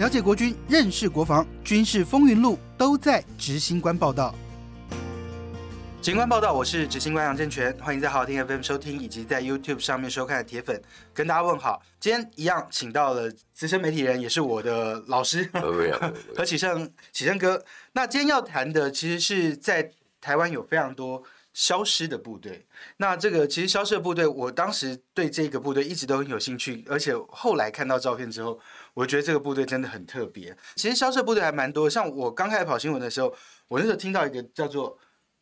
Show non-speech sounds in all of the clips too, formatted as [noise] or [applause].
了解国军，认识国防，军事风云录都在执行官报道。警官报道，我是执行官杨正全，欢迎在好听 FM 收听，以及在 YouTube 上面收看的铁粉，跟大家问好。今天一样，请到了资深媒体人，也是我的老师何 [laughs] 启胜，启胜哥。那今天要谈的，其实是在台湾有非常多。消失的部队，那这个其实消失的部队，我当时对这个部队一直都很有兴趣，而且后来看到照片之后，我觉得这个部队真的很特别。其实消失的部队还蛮多，像我刚开始跑新闻的时候，我那时候听到一个叫做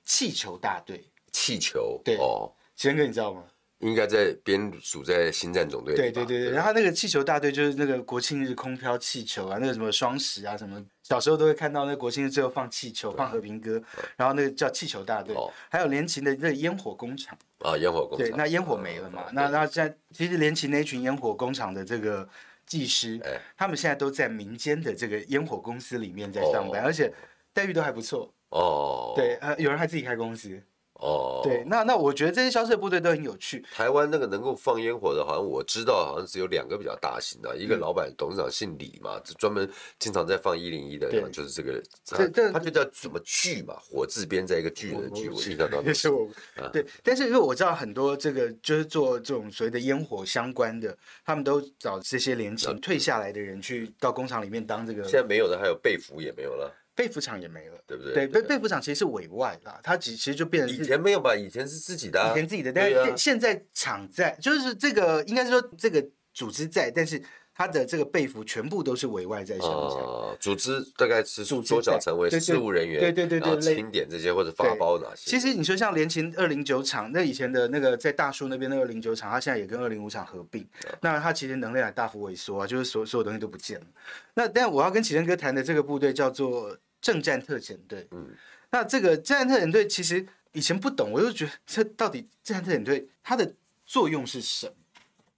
气球大队，气球，对哦，贤哥你知道吗？应该在编属在新战总队。对对对对，然后那个气球大队就是那个国庆日空飘气球啊，那个什么双十啊什么，小时候都会看到那国庆日最后放气球，放和平歌，然后那个叫气球大队。还有连勤的那烟火工厂啊，烟火工厂。对，那烟火没了嘛？那那现在其实连勤那群烟火工厂的这个技师，他们现在都在民间的这个烟火公司里面在上班，而且待遇都还不错。哦。对，呃，有人还自己开公司。哦，对，那那我觉得这些消失的部队都很有趣。台湾那个能够放烟火的，好像我知道，好像只有两个比较大型的，一个老板董事长姓李嘛，就专门经常在放一零一的，就是这个，这他就叫什么巨嘛，火字边在一个巨人的巨，我印象当中是我，对，但是因为我知道很多这个就是做这种所谓的烟火相关的，他们都找这些年轻退下来的人去到工厂里面当这个。现在没有的，还有被服也没有了。被服厂也没了，对不对？对，被被服厂其实是委外啦，它其其实就变成以前没有吧？以前是自己的，以前自己的，但是现在厂在，就是这个应该是说这个组织在，但是。他的这个被服全部都是委外在生产，组织大概是缩小成为事务人员，对对对对，清点这些或者发包哪些。其实你说像联勤二零九厂，那以前的那个在大树那边的二零九厂，它现在也跟二零五厂合并，那它其实能量大幅萎缩啊，就是所所有东西都不见了。那但我要跟启生哥谈的这个部队叫做正战特遣队，嗯，那这个正战特遣队其实以前不懂，我就觉得这到底正战特遣队它的作用是什么？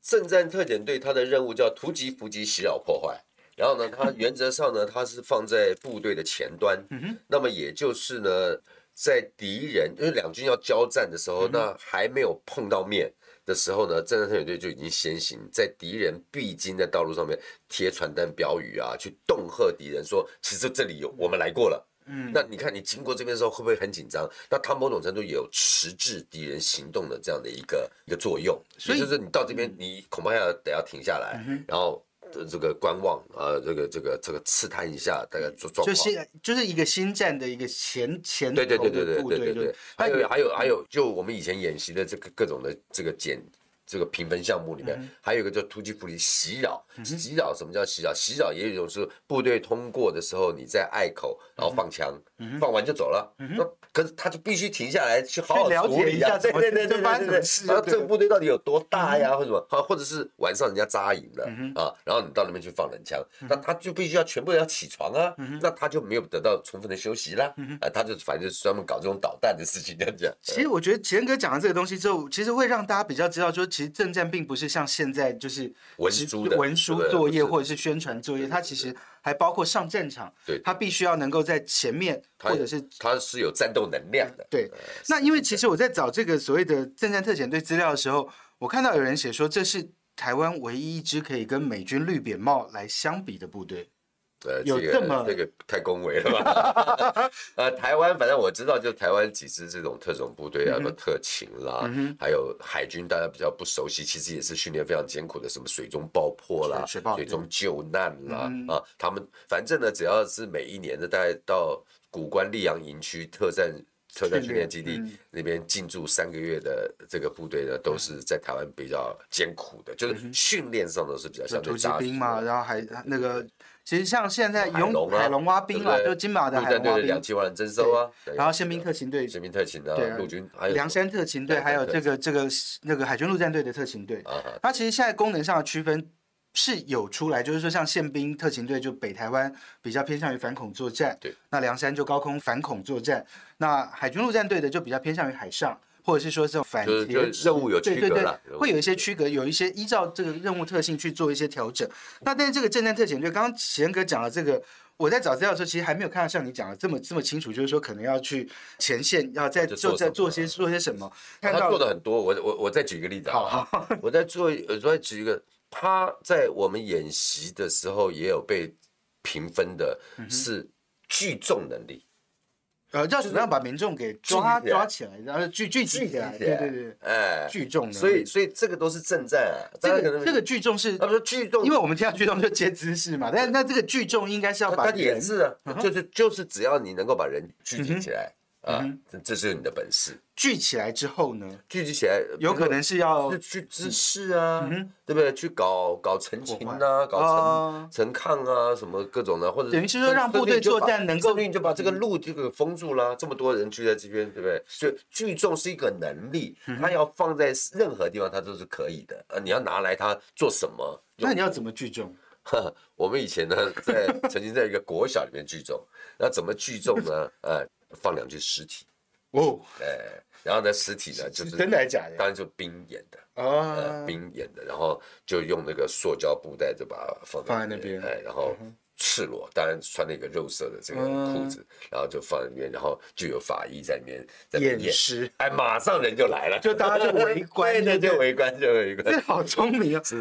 圣战特遣队，它的任务叫突击、伏击、袭扰、破坏。然后呢，它原则上呢，它是放在部队的前端。那么也就是呢，在敌人因为两军要交战的时候，那还没有碰到面的时候呢，战争特遣队就已经先行在敌人必经的道路上面贴传单、标语啊，去恫吓敌人说：“其实这里有我们来过了。”嗯，那你看你经过这边的时候会不会很紧张？那它某种程度也有迟滞敌人行动的这样的一个一个作用。所以就是你到这边，你恐怕要得要停下来，然后这个观望，呃，这个这个这个刺探一下大概状况。就是就是一个新战的一个前前对对对对对对对对。还有还有还有，就我们以前演习的这个各种的这个简。这个评分项目里面还有一个叫突击伏击袭扰，袭扰什么叫袭扰？袭扰也有一种是部队通过的时候你在隘口然后放枪，放完就走了。那可是他就必须停下来去好好了解一下，对对对对对对。然后这个部队到底有多大呀？或者什么？好，或者是晚上人家扎营了啊，然后你到那边去放冷枪，那他就必须要全部要起床啊，那他就没有得到充分的休息啦。啊，他就反正就是专门搞这种导弹的事情这样讲。其实我觉得钱哥讲了这个东西之后，其实会让大家比较知道，说其实政战并不是像现在就是文书文书作业或者是宣传作业，它其实还包括上战场，对，它必须要能够在前面或者是它是有战斗能量的。对，那因为其实我在找这个所谓的政战特遣队资料的时候，我看到有人写说这是台湾唯一一支可以跟美军绿扁帽来相比的部队。呃，有这么这个太恭维了吧？[laughs] [laughs] 呃，台湾反正我知道，就台湾几支这种特种部队啊，什么特勤啦，还有海军，大家比较不熟悉，其实也是训练非常艰苦的，什么水中爆破啦，水中救难啦，啊，他们反正呢，只要是每一年的，大概到古关溧阳营区特战。特战训练基地那边进驻三个月的这个部队呢，都是在台湾比较艰苦的，就是训练上都是比较相对扎兵嘛，然后还那个，其实像现在勇海龙挖兵啊，就金马的海龙挖兵，两千万人征收啊，然后宪兵特勤队、宪兵特勤的陆军，还有梁山特勤队，还有这个这个那个海军陆战队的特勤队，它其实现在功能上的区分。是有出来，就是说像宪兵特勤队就北台湾比较偏向于反恐作战，对，那梁山就高空反恐作战，那海军陆战队的就比较偏向于海上，或者是说这种反贴任务有区隔了，会有一些区隔，有一些依照这个任务特性去做一些调整。那但是这个正战特遣队，刚刚贤哥讲了这个，我在找资料的时候，其实还没有看到像你讲的这么这么清楚，就是说可能要去前线，要在做在做些做些什么。看他做的很多，我我我再举一个例子啊，[laughs] 我再做，我再举一个。他在我们演习的时候也有被评分的是聚众能力。呃，要怎么样把民众给抓起抓起来，然后聚聚集起来？对对对，哎，聚众的。所以所以这个都是正战啊。这个这个聚众是，他说聚众，因为我们听到聚众就接知识嘛，但那这个聚众应该是要把他也是啊，就是就是只要你能够把人聚集起来啊嗯，这这是你的本事。聚起来之后呢，聚集起来，有可能是要去滋事啊，嗯对不对？去搞搞陈情啊，搞哦陈陈抗啊，什么各种的，或者等于是说让部队作战能够甚至你就把这个路这个封住了，这么多人聚在这边，对不对？所以聚众是一个能力，嗯它要放在任何地方，它都是可以的。呃，你要拿来它做什么？那你要怎么聚众？[laughs] 我们以前呢，在曾经在一个国小里面聚众，那怎么聚众呢？[laughs] 呃，放两具尸体，哦，哎，然后呢，尸体呢就是真的还是假的？当然就冰演的。呃，啊，冰演的，然后就用那个塑胶布袋就把它放放在那边哎，然后赤裸，当然穿了一个肉色的这个裤子，然后就放在里面，然后就有法医在里面在验验尸，哎，马上人就来了，就大家就围观 [laughs] 对就围观，就围观，这好聪明哦。[laughs] 是，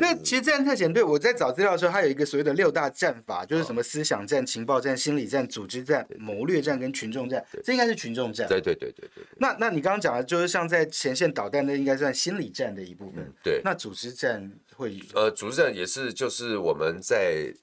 那其实战特遣队，我在找资料的时候，它有一个所谓的六大战法，就是什么思想战、情报战、心理战、组织战、谋略战跟群众战，这应该是群众战。对对对对对那那你刚刚讲的，就是像在前线导弹，那应该算心理战的一部分。对，那组织战会呃，组织战也是，就是我们在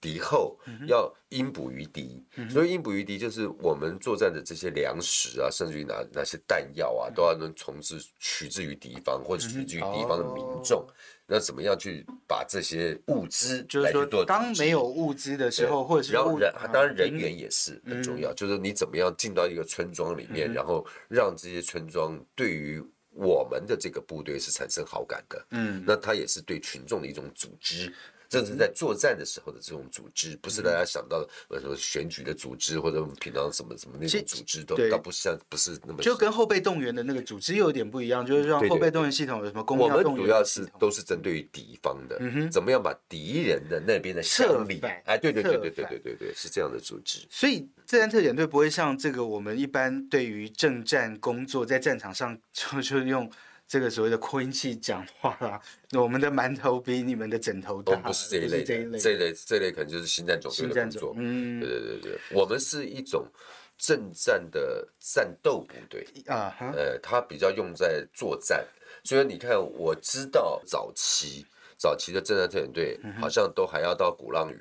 敌后嗯要因补于敌，所以因补于敌就是我们作战的这些粮食啊，甚至于哪哪些弹药嗯啊，都要能从之取之于敌方，或者取之于敌方的民众。那怎么样去把这些物资哦就是说当没有物资的时候，或者是物然后人，当然人嗯员也是很重要，就是你怎么样进到一个村庄里面，然后让这些村庄对于我们的这个部队是产生好感的，嗯，那它也是对群众的一种组织。这是在作战的时候的这种组织，不是大家想到的呃什么选举的组织，或者我们平常什么什么那种组织，都倒不像不是那么。就跟后备动员的那个组织又有点不一样，就是让后备动员系统有什么公我们要动员主要是都是针对于敌方的，嗯怎么样把敌人的那边的策乡里反，哎，对对对对对对对对，是这样的组织。所以自然特遣队不会像这个我们一般对于政战工作在战场上 [laughs] 就就用这个所谓的扩音器讲话啦，我们的馒头比你们的枕头大，我们不是这一类的，这一类这一类这一类可能就是新战总队的工作种，。嗯对对对对，我们是一种正战的战斗部队，啊哈，呃，它比较用在作战，所以你看，我知道早期早期的正战特遣队嗯好像都还要到鼓浪屿。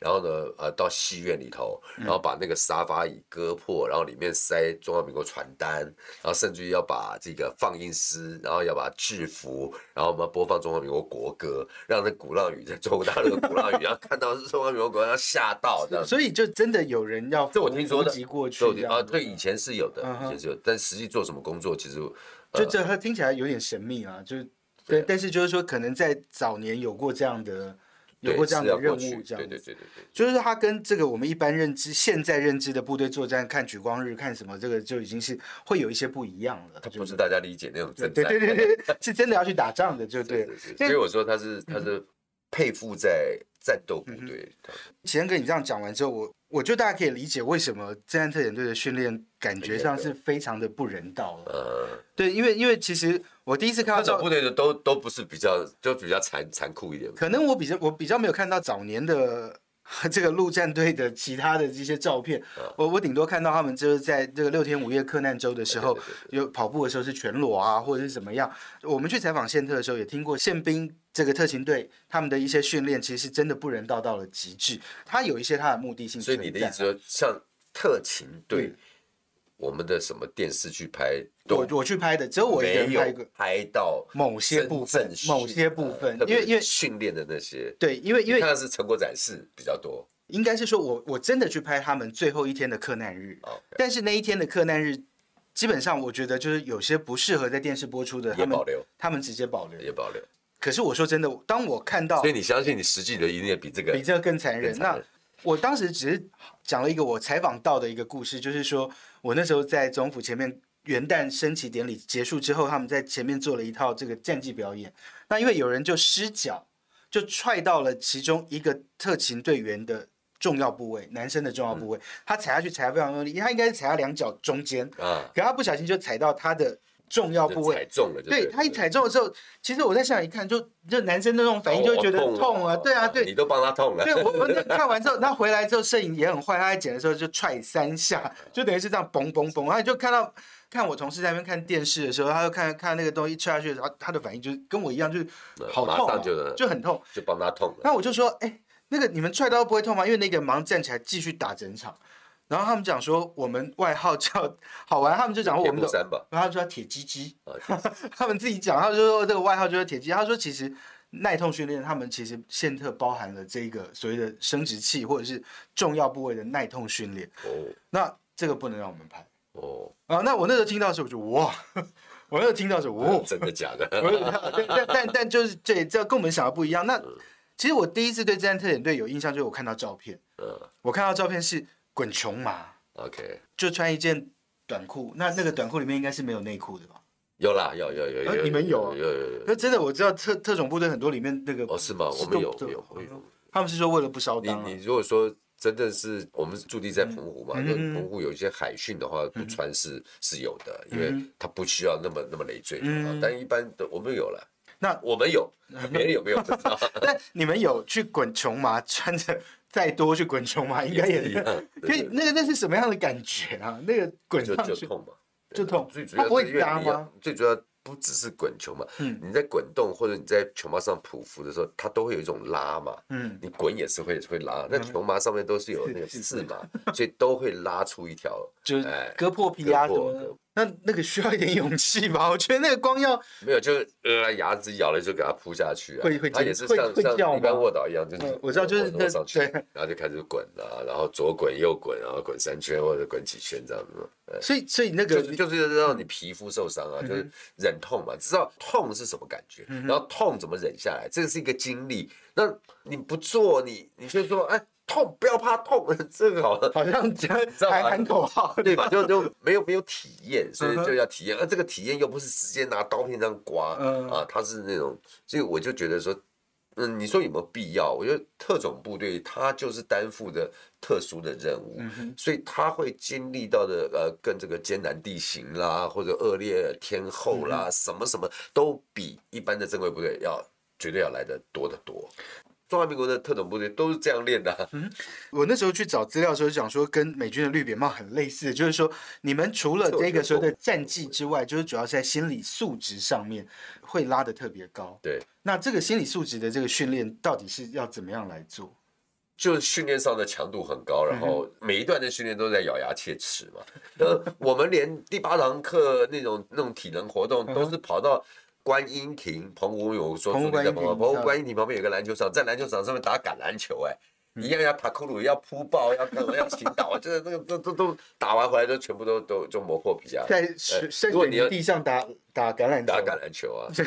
然后呢，呃，到戏院里头，嗯然后把那个沙发椅割破，然后里面塞中华民国传单，然后甚至于要把这个放映师，然后要把制服，然后我们播放中华民国国歌，让那鼓浪屿在中国大陆的鼓浪屿，然后看到是中华民国国歌，要吓到这样。所以就真的有人要这我听说的过去啊，对，以前是有的，以前是有，但实际做什么工作，其实就这它听起来有点神秘啊，就是对，但是就是说可能在早年有过这样的有过这样的任务，这样。对对对对对。就是说，它跟这个我们一般认知、现在认知的部队作战，看举光日、看什么，这个就已经是会有一些不一样了。它不是大家理解那种对对，对对对，是真的要去打仗的，就 [laughs] 对所以我说他是他是佩服在战斗部队里头，启恩哥，你这样讲完之后，我我就大家可以理解为什么侦探特遣队的训练感觉上是非常的不人道了。呃，对，因为因为其实我第一次看到照这种部队的都都不是比较就比较残残酷一点，可能我比较我比较没有看到早年的 [laughs] 这个陆战队的其他的这些照片，我我顶多看到他们就是在这个六天五夜克难周的时候，有跑步的时候是全裸啊，或者是怎么样。我们去采访宪特的时候，也听过宪兵这个特勤队他们的一些训练，其实是真的不人道到了极致。他有一些他的目的性所。以你的意思说，像特勤队嗯，我们的什么电视去拍我我去拍的，只有我一人拍过拍到某些部分，某些部分因为因为训练的那些，对，因为因为你看的是成果展示比较多，应该是说我我真的去拍他们最后一天的克难日，哦，但是那一天的克难日，基本上我觉得就是有些不适合在电视播出的，他们也保留。他们直接保留。也保留，可是我说真的，当我看到所以你相信你实际的一定也比这个比这个更残忍，那我当时只是讲了一个我采访到的一个故事，就是说我那时候在总府前面元旦升旗典礼结束之后，他们在前面做了一套这个战绩表演。那因为有人就失脚，就踹到了其中一个特勤队员的重要部位，男生的重要部位，他踩下去踩得非常用力，他应该是踩到两脚中间，啊，可他不小心就踩到他的重要部位踩中了，对他一踩中的时候，其实我在现场一看，就就男生那种反应就会觉得痛啊，对啊，对，你都帮他痛了。对我我 [laughs] 看完之后，他回来之后，摄影也很坏，他在剪的时候就踹三下，[laughs] 就等于是这样嘣嘣嘣，然后就看到看我同事在那边看电视的时候，他就看看那个东西踹下去的时候，他的反应就是跟我一样，就是好痛，就就很痛，就帮他痛了。那我就说，哎，那个你们踹刀不会痛吗？因为那个忙站起来继续打整场。然后他们讲说，我们外号叫好玩，他们就讲我们的，然后他说铁鸡鸡，[laughs] 他们自己讲，他就说这个外号就是铁鸡。他说其实耐痛训练，他们其实现特包含了这个所谓的生殖器或者是重要部位的耐痛训练。哦，那这个不能让我们拍。哦，啊，那我那时候听到的时候，我就哇，[laughs] 我那时候听到是哇，[laughs] 真的假的？但但但就是这这跟我们想的不一样。那其实我第一次对这战特点队有印象，就是我看到照片。嗯，我看到照片是。滚穷嘛，OK，就穿一件短裤，那那个短裤里面应该是没有内裤的吧？有啦，有有有有，你们有？有有有。那真的我知道特特种部队很多里面那个哦是吗？我们有有有。他们是说为了不烧裆。你你如果说真的是我们驻地在澎湖嘛，那澎湖有一些海训的话，不穿是是有的，因为他不需要那么那么累赘啊。但一般的我们有了，那我们有，[laughs] 别人有没有？[laughs] [laughs] 但你们有去滚穷麻穿着？再多去滚球嘛，应该也可以。那个那是什么样的感觉啊？那个滚上去就痛嘛，就痛。最主要不会压吗？最主要不只是滚球嘛，嗯，你在滚动或者你在球麻上匍匐的时候，它都会有一种拉嘛，嗯，你滚也是会会拉。那球麻上面都是有那个刺嘛，所以都会拉出一条，就是割破皮啊什么。那那个需要一点勇气吧？我觉得那个光要没有，就是呃牙齿咬了就给它扑下去啊。会会它也是像像一般卧倒一样，就是我知道就是那上去，然后就开始滚啊，然后左滚右滚，然后滚三圈或者滚几圈这样子。所以所以那个就是让你皮肤受伤啊，就是忍痛嘛，知道痛是什么感觉，然后痛怎么忍下来，这个是一个经历。那你不做，你你就说哎。痛，不要怕痛，[laughs] 这个好好像 [laughs] 还喊口号，[laughs] 对吧？就就没有没有体验，所以就要体验。而这个体验又不是直接拿刀片这样刮啊，它是那种，所以我就觉得说，嗯，你说有没有必要？我觉得特种部队它就是担负着特殊的任务，所以他会经历到的呃，跟这个艰难地形啦，或者恶劣天候啦，什么什么都比一般的正规部队要绝对要来的多得多。中华民国的特种部队都是这样练的。嗯，我那时候去找资料的时候讲说，跟美军的绿扁帽很类似，就是说你们除了这个时候的战绩之外，就是主要是在心理素质上面会拉的特别高。对，那这个心理素质的这个训练到底是要怎么样来做？就是训练上的强度很高，然后每一段的训练都在咬牙切齿嘛。呃，我们连第八堂课那种那种体能活动都是跑到。观音亭，澎湖有说住在澎湖，澎湖观音亭旁边有个篮球场，在篮球场上面打橄榄球，哎，一样要塔库鲁，要扑爆，要干嘛，要倾倒，[laughs] 这个、这个、都、都、都打完回来都全部都、都就磨破皮啊！在深水泥地上打打橄榄球，打橄榄球啊，这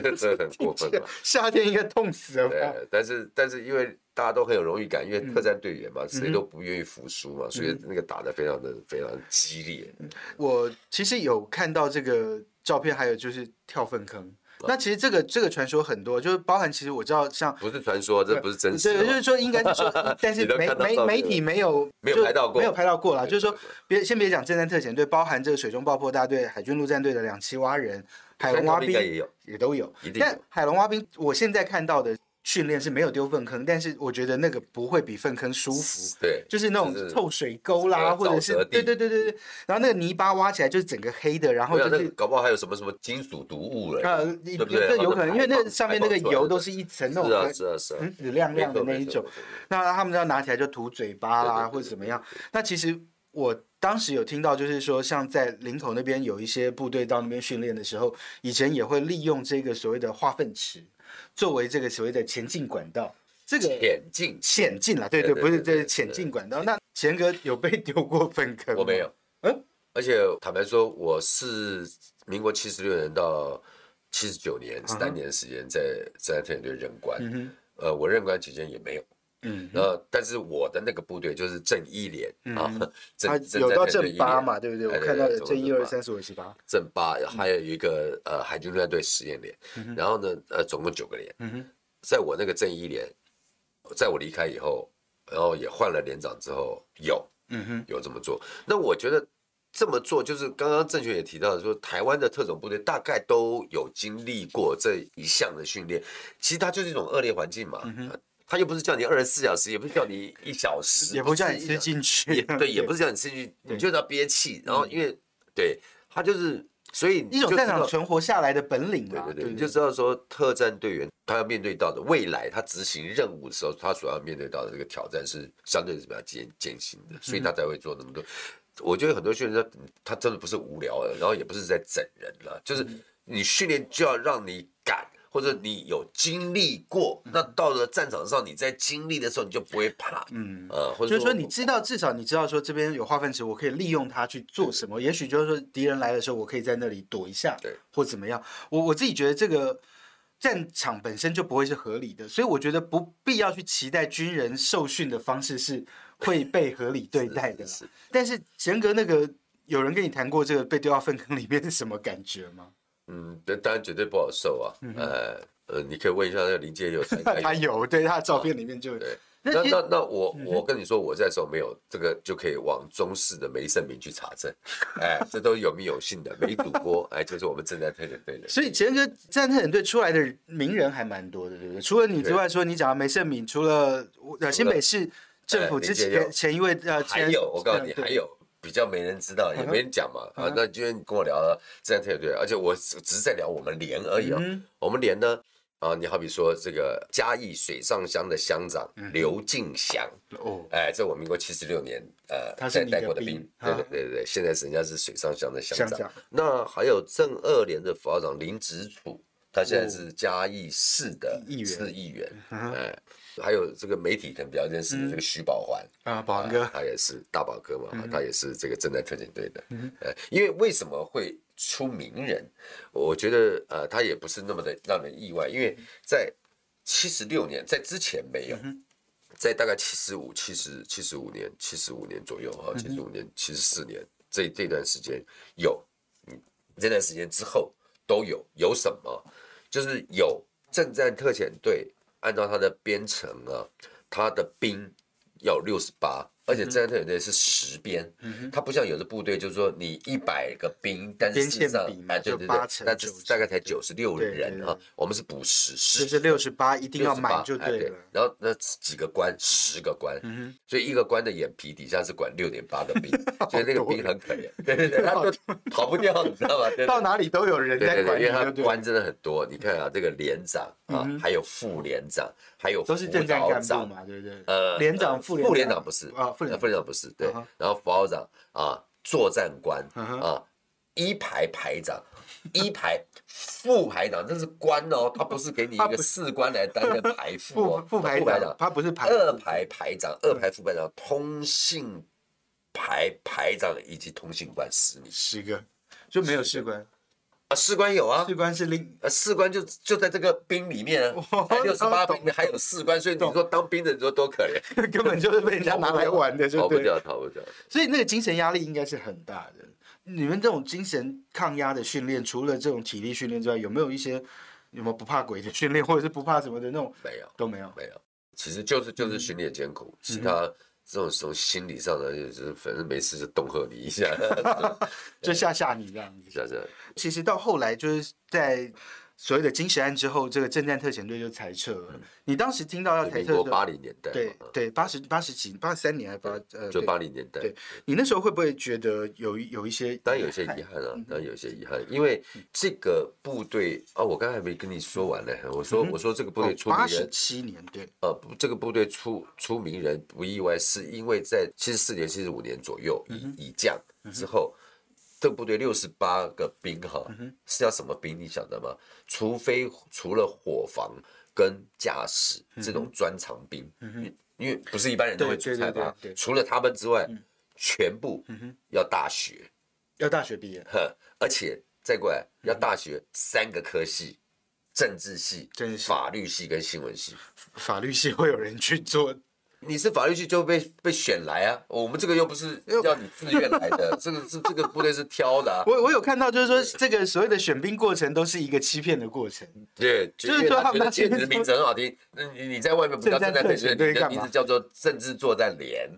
个这很过分嘛！夏天应该痛死了。对，但是但是因为大家都很有荣誉感，因为特战队员嘛，谁都不愿意服输嘛，所以那个打的非常的非常激烈。我其实有看到这个。照片还有就是跳粪坑，那其实这个这个传说很多，就是包含其实我知道像不是传说，这不是真实，对，就是说应该是说，[laughs] 但是媒媒媒体没有 [laughs] 没有拍到过，没有拍到过啦。就是说别先别讲正战特遣队，包含这个水中爆破大队、海军陆战队的两栖蛙人、海龙蛙兵也有，也都有。但海龙蛙兵，我现在看到的。训练是没有丢粪坑，但是我觉得那个不会比粪坑舒服。对，就是那种臭水沟啦，或者是对对对对对。然后那个泥巴挖起来就是整个黑的，然后就是搞不好还有什么什么金属毒物了。呃，对不对？有可能，因为那上面那个油都是一层那种很紫亮亮的那一种。那他们要拿起来就涂嘴巴啦，或者怎么样。那其实我当时有听到，就是说像在林口那边有一些部队到那边训练的时候，以前也会利用这个所谓的化粪池。作为这个所谓的前进管道，这个前进。前进了，对对，不是这是前进管道。那钱哥有被丢过粪坑？我没有，嗯，而且坦白说，我是民国七十六年到七十九年三年时间在在特遣队任官，呃，我任官期间也没有，嗯，呃，但是我的那个部队就是正一连啊，[laughs] 正有到正八嘛，对不对？我看到正一二三四五七八，正八，还有一个呃海军陆战队实验连，然后呢，呃，总共九个连，在我那个正一连，在我离开以后，然后也换了连长之后，有，嗯哼，有这么做。那我觉得这么做，就是刚刚郑权也提到说，台湾的特种部队大概都有经历过这一项的训练。其实它就是一种恶劣环境嘛，他又不是叫你二十四小时，也不是叫你一小时，也不叫你吃进去，对，也不是叫你吃进去，你就是要憋气。然后因为对他就是，所以一种战场存活下来的本领嘛。对对对，你就知道说，特战队员他要面对到的未来，他执行任务的时候，他所要面对到的这个挑战是相对是比较艰艰辛的，所以他才会做那么多。我觉得很多训练他他真的不是无聊的，然后也不是在整人了，就是你训练就要让你敢。或者你有经历过，那到了战场上，你在经历的时候，你就不会怕，嗯，呃，或者说你知道，至少你知道说这边有化粪池，我可以利用它去做什么。也许就是说敌人来的时候，我可以在那里躲一下，对，或怎么样。我我自己觉得这个战场本身就不会是合理的，所以我觉得不必要去期待军人受训的方式是会被合理对待的。[laughs] 是，但是贤格那个有人跟你谈过这个被丢到粪坑里面是什么感觉吗？嗯，那当然绝对不好受啊。呃呃，你可以问一下那个林建友，[laughs] 他有，对他的照片里面就对。那那那我我跟你说，我在时候没有这个，就可以往中式的梅胜明去查证。哎，这都有名有姓的，没赌过。哎，就是我们正在特遣队的。所以前个战特遣队出来的名人还蛮多的，对不对？除了你之外，说你讲到梅胜明，除了呃新北市政府之前前一位呃，还有我告诉你还有。比较没人知道，[laughs] 也没人讲嘛。[laughs] 啊，那今天跟我聊了自然特遣队，而且我只是在聊我们连而已啊。我们连呢，啊，你好比说这个嘉义水上乡的乡长刘敬祥，哦，哎，这我民国七十六年，呃，在带过的兵，对对对对，现在人家是水上乡的乡长。那还有正二连的副校长林子楚，他现在是嘉义市的市议员，哎。还有这个媒体可能比较认识的这个徐宝环啊，宝环哥，他也是大宝哥嘛，他也是这个正在特警队的。呃，因为为什么会出名人？我觉得呃，他也不是那么的让人意外，因为在七十六年在之前没有，在大概七十五、七十七十五年、七十五年左右哈，七十五年、七十四年这这段时间有，嗯，这段时间之后都有有什么？就是有正战特遣队。按照他的编程啊，他的兵要六十八。而且这战特遣队是十编，它不像有的部队，就是说你一百个兵，但是事实上，哎，对对对，但是大概才九十六人哈，我们是补十，十是六十八，一定要满就对了。然后那几个官，十个官，所以一个官的眼皮底下是管六点八个兵，[laughs] 所以那个兵很可怜，对对对，[laughs] 他都 [laughs] 逃不掉，你知道吗？到哪里都有人在管，因为他官真的很多。你看啊，这个连长啊，还有副连长，还有都是正战干部嘛，对不对？呃，连长、副副连长不是啊。副连长不是对，然后副校长啊，作战官啊，一排排长，一排副排长，这是官哦，他不是给你一个士官来担任排副哦副排长，他不是排二排排长，二排副排长，通信排排长以及通信官十名，十个就没有士官。啊，士官有啊，士官是另，呃，士官就就在这个兵里面啊，六十八兵还有士官，所以你说当兵的你说多可怜，[laughs] 根本就是被人家拿来玩的，逃不掉，逃不掉。所以那个精神压力应该是很大的。你们这种精神抗压的训练，除了这种体力训练之外，有没有一些有没有不怕鬼的训练，或者是不怕什么的那种？没有，都没有，没有。其实就是就是训练艰苦，其他。这种从心理上的，就是反正没事就恫吓你一下，[laughs] [laughs] 就吓吓你这样子。吓吓。其实到后来就是在。所谓的金石案之后，这个政战特遣队就裁撤了。你当时听到要裁撤的八零年代，对对，八十八十几八十三年还八呃，就八零年代。对你那时候会不会觉得有有一些？当然有些遗憾啊，当然有些遗憾，因为这个部队啊，我刚才还没跟你说完呢。我说我说这个部队出名人，八十七年对。呃，这个部队出出名人不意外，是因为在七十四年、七十五年左右以以降之后。这个部队六十八个兵哈，是要什么兵？你晓得吗？除非除了伙房跟驾驶这种专长兵，因为不是一般人都会出差吧？除了他们之外，全部要大学，要大学毕业，而且再过来要大学三个科系：政治系、法律系跟新闻系。法律系会有人去做？你是法律系就被被选来啊，我们这个又不是要你自愿来的，[laughs] 这个是这个部队是挑的、啊。我我有看到，就是说这个所谓的选兵过程都是一个欺骗的过程。对，就是说他们觉得今天你的名字很好听，那你你在外面不叫政战政战特选，你的名字叫做政治作战连，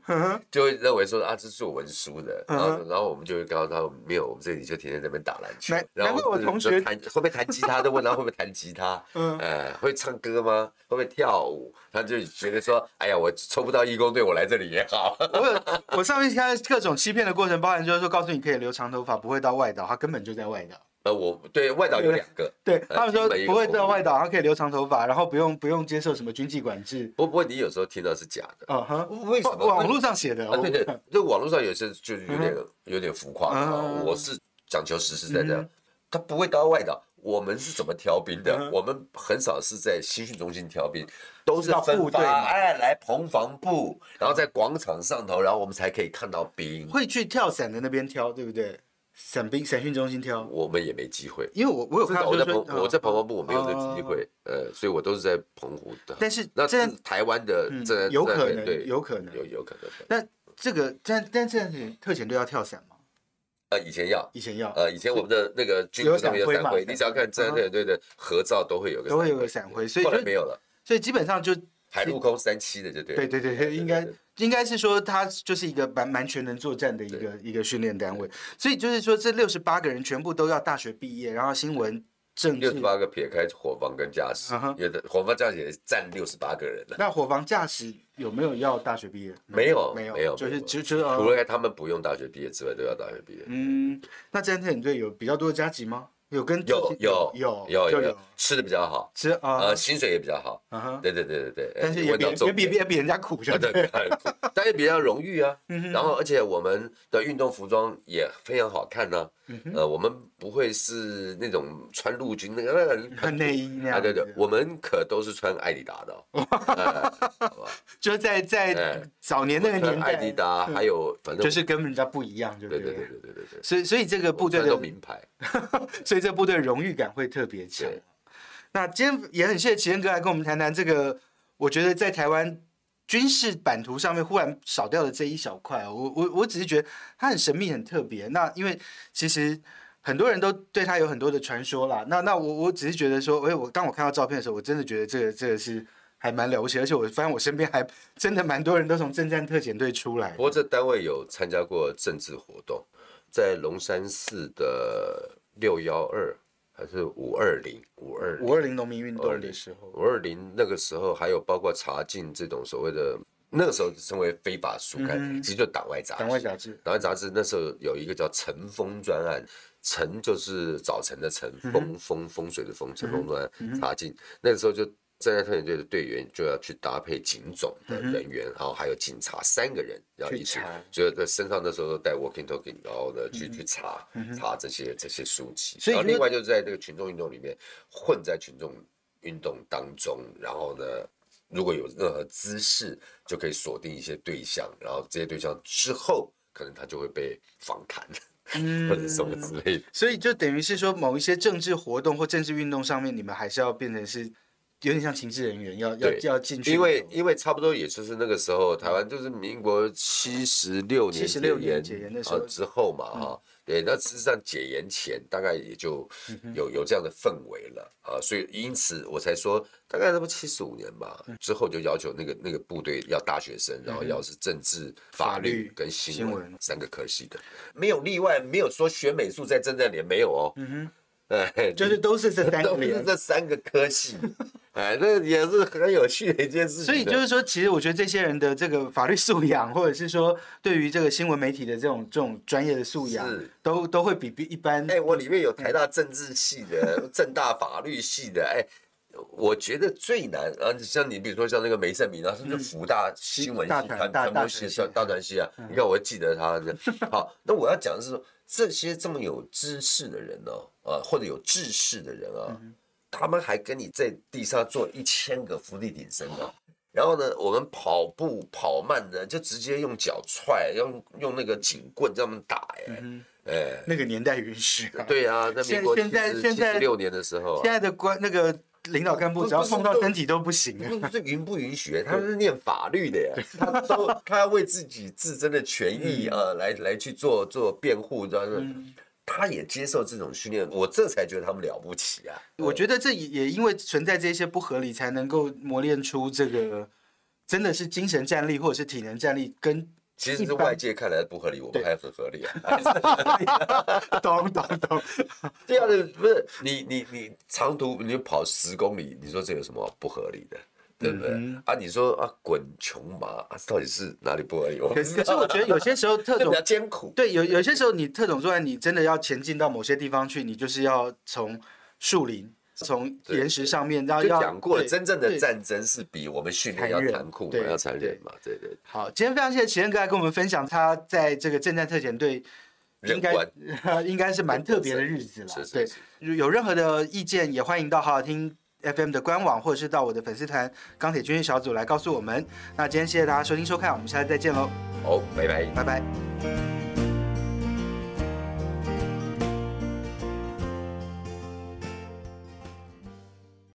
就会认为说啊，这是做文书的，然后然后我们就会告诉他没有，我们这里就天天在那边打篮球，然后我就同学弹会不会弹吉他，都问 [laughs] 他会不会弹吉他，嗯呃，会唱歌吗？会不会跳舞？他就觉得说，哎呀，我抽不到义工队，我来这里也好。我有我上面看各种欺骗的过程，包含就是说告诉你可以留长头发，不会到外岛，他根本就在外岛。呃，我对外岛有两个，对呃他们说不会到外岛，他可以留长头发，然后不用不用接受什么军纪管制。不不过你有时候听到是假的，啊哈，为什么？网络上写的？啊，对对我，这网络上有些就是有点有点浮夸啊。嗯我是讲求实实在在嗯，他不会到外岛。我们是怎么挑兵的嗯？我们很少是在新训中心挑兵，都是到分发，部队嘛哎，来棚防部，然后在广场上头，然后我们才可以看到兵。会去跳伞的那边挑，对不对？伞兵伞训中心挑，我们也没机会，因为我我有看到我在澎说，我在澎防部我没有这哦机会，呃，所以我都是在澎湖的。但是那这是台湾的嗯这有可能对，有可能有有可能。那这个但但这样子特遣队要跳伞吗？呃，以前要，以前要，呃，以前我们的那个军有服上面有伞徽嘛，你只要看战队队的合照都会有个都会有个闪灰，所以就后来没有了，所以基本上就海陆空三栖的就对了。对对对，应该应该是说他就是一个蛮蛮全能作战的一个一个训练单位，所以就是说这六十八个人全部都要大学毕业，然后新闻政六十。八个撇开伙房跟驾驶有的伙房驾驶也占六十八个人的。那伙房驾驶有没有要大学毕业？没有没有没有就是除了他们不用大学毕业之外，都要大学毕业。嗯，那战特领队有比较多的加急吗？有跟有有有有有有吃的比较好，吃啊。呃，薪水也比较好。对对对对对。但是哎也比也比也比人家苦，啊，对，对。[laughs] 但是比较荣誉啊。[laughs] 嗯然后，而且我们的运动服装也非常好看呢、嗯呃，我们不会是那种穿陆军那个 [laughs] 内衣那啊，样。对对，我们可都是穿艾迪达的？就在在哎。早年那个年代，艾迪达，还有反正就是跟人家不一样，就对对对对对对对，所以所以这个部队都的，名牌。所以这个部队荣誉感会特别强。对。那今天也很谢谢奇恩哥来跟我们谈谈这个，我觉得在台湾军事版图上面忽然少掉的这一小块，我我我只是觉得它很神秘、很特别。那因为其实很多人都对它有很多的传说啦。那那我我只是觉得说，哎，我当我看到照片的时候，我真的觉得这个这个是还蛮了不起，而且我发现我身边还真的蛮多人都从政战特遣队出来不。过这单位有参加过政治活动，在龙山寺的六幺二还是五二零五二五二零农民运动的时候，五二零那个时候还有包括查禁这种所谓的，那个时候称为非法书刊，其实就党外杂志。党外杂志，党外杂志那时候有一个叫晨风专案，晨就是早晨的晨，嗯风风风水的风，晨风专案查禁。那个时候就站在特遣队的队员就要去搭配警总的人员，然后还有警察三个人要一起嗯去查，嗯所以在身上那时候都带 walking talking，然后呢去去查查这些这些书籍。所以然后另外就是在这个群众运动里面混在群众运动当中，然后呢。如果有任何姿势，就可以锁定一些对象，然后这些对象之后，可能他就会被访谈，嗯 [laughs] 或者什么之类的。所以就等于是说，某一些政治活动或政治运动上面，你们还是要变成是有点像情治人员，要要要进去。因为因为差不多也就是那个时候，台湾就是民国七十六年七十六年解解严的时候。啊之后嘛哈，对，那事实上解严前大概也就有有这样的氛围了啊，所以因此我才说大概那么七十五年吧，之后就要求那个那个部队要大学生，然后要是政治、法律律跟新新闻。闻三个科系的，没有例外，没有说学美术在政战连没有哦，嗯哼，[laughs] 哎，就是都是这三个 [laughs] 都是。这三个科系，哎，这也是很有趣的一件事情。所以就是说，其实我觉得这些人的这个法律素养，或者是说对于这个新闻媒体的这种这种专业的素养是，都都会比比一般。哎，我里面有台大政治系的、政大法律系的，哎，我觉得最难啊，像你比如说像那个梅胜明啊，甚至福大新闻系、大传传大大传播系、传大传系啊，你看我会记得他。[laughs] 好，那我要讲的是说，这些这么有知识的人呢，啊，或者有志士的人啊，他们还跟你在地上做一千个伏地挺身呢。然后呢，我们跑步跑慢的就直接用脚踹，用用那个警棍这样打，哎，哎。那个年代允许啊。对啊，在民现国现在现在六年的时候啊现，在的官那个领导干部只要碰到身体都不行。不是允不允许？他是念法律的呀，他都他要为自己自身的权益啊来来去做做辩护，知道吗？他也接受这种训练，我这才觉得他们了不起啊！我觉得这也也因为存在这些不合理，才能够磨练出这个真的是精神战力或者是体能战力跟。其实是外界看来不合理，我们还很合理啊。[laughs] 懂懂懂。这样的不是你你你长途你跑十公里，你说这有什么不合理的？对不对？啊，你说啊，滚穷马啊，到底是哪里不合理？可是我觉得有些时候 [laughs] 特种比较艰苦。对，有有些时候你特种作战，你真的要前进到某些地方去，你就是要从树林。从岩石上面，然后要讲过了，真正的战争是比我们训练要残酷，要残忍嘛？对对。好，今天非常谢谢齐恩哥来跟我们分享他在这个正战特遣队，应该 [laughs] 应该是蛮特别的日子了。对，有任何的意见也欢迎到好好听 FM 的官网，或者是到我的粉丝团钢铁军训小组来告诉我们。那今天谢谢大家收听收看，我们下次再见喽。好，拜拜，拜拜。